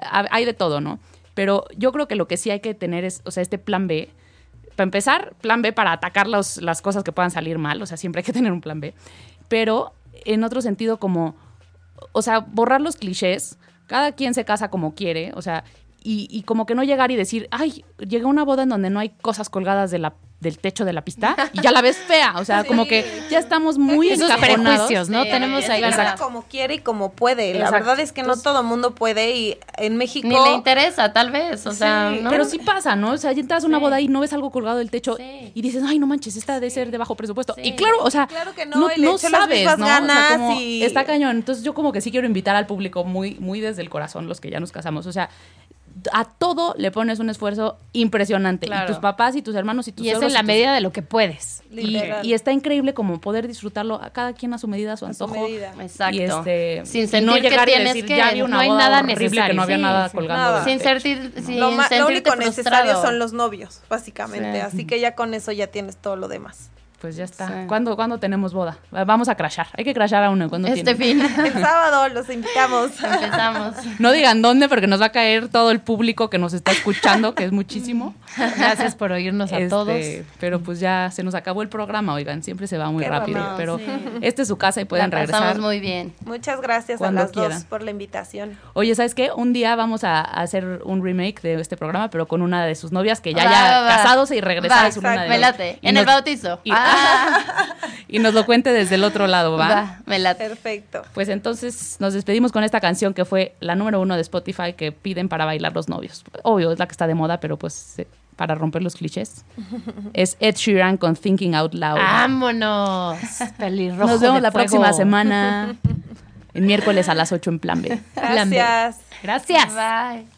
Ha- Hay de todo, ¿no? Pero yo creo que lo que sí hay que tener es, o sea, este plan B, para empezar, plan B para atacar los- las cosas que puedan salir mal, o sea, siempre hay que tener un plan B, pero en otro sentido como, o sea, borrar los clichés, cada quien se casa como quiere, o sea, y, y como que no llegar y decir, ay, llegué a una boda en donde no hay cosas colgadas de la, del techo de la pista y ya la ves fea, o sea, como que ya estamos muy Esos prejuicios, ¿no? Sí, Tenemos ahí. Como quiere y como puede. La Exacto. verdad es que no todo mundo puede y en México... Ni le interesa, tal vez, o sea, Sí, ¿no? Pero sí pasa, ¿no? O sea, ya entras a una Sí. boda y no ves algo colgado del techo Sí. y dices, ay, no manches, esta debe ser de bajo presupuesto. Sí. Y claro, o sea, Claro que no, echó las sabes, ¿no? O sea, ganas como y- Está cañón. Entonces yo como que sí quiero invitar al público muy, muy desde el corazón, los que ya nos casamos. O sea, a todo le pones un esfuerzo impresionante. Claro. Y tus papás y tus hermanos y tus Y es en la tus- medida de lo que puedes. Y, y está increíble como poder disfrutarlo a cada quien a su medida, a su A su antojo. medida. Exacto. Y este, Sin y sentir no que llegar y tienes decir, que- ya una no hay boda nada horrible necesario. que no había Sí, nada sí. colgando. Nada. del sin sentir, sin lo, lo único necesario son los novios, básicamente. Sí. Así que ya con eso ya tienes todo lo demás. Pues ya está. Sí. ¿Cuándo, cuándo tenemos boda? Vamos a crashar. Hay que crashar a uno. ¿Cuándo Este tienen? fin. El sábado los invitamos. Empezamos. No digan dónde porque nos va a caer todo el público que nos está escuchando, que es muchísimo. Gracias por oírnos a Este, todos. Pero pues ya se nos acabó el programa, oigan, siempre se va muy Qué rápido. pero Sí. esta es su casa y pueden La regresar. pasamos muy bien. Muchas gracias a las quieran. dos por la invitación. Oye, ¿sabes qué? Un día vamos a hacer un remake de este programa, pero con una de sus novias que ya Va, haya va, va. casados y regresar de Me late. Y En el nos- bautizo. y- Ah, Y nos lo cuente desde el otro lado, ¿va? va, me late. Perfecto. Pues entonces nos despedimos con esta canción que fue la número uno de Spotify que piden para bailar los novios. Obvio, es la que está de moda, pero pues eh, para romper los clichés. es Ed Sheeran con Thinking Out Loud. ¡Vámonos! Pelirrojo Nos vemos de la fuego. próxima semana, el miércoles a las 8 en Plan B. Plan B. Gracias. Gracias. Bye.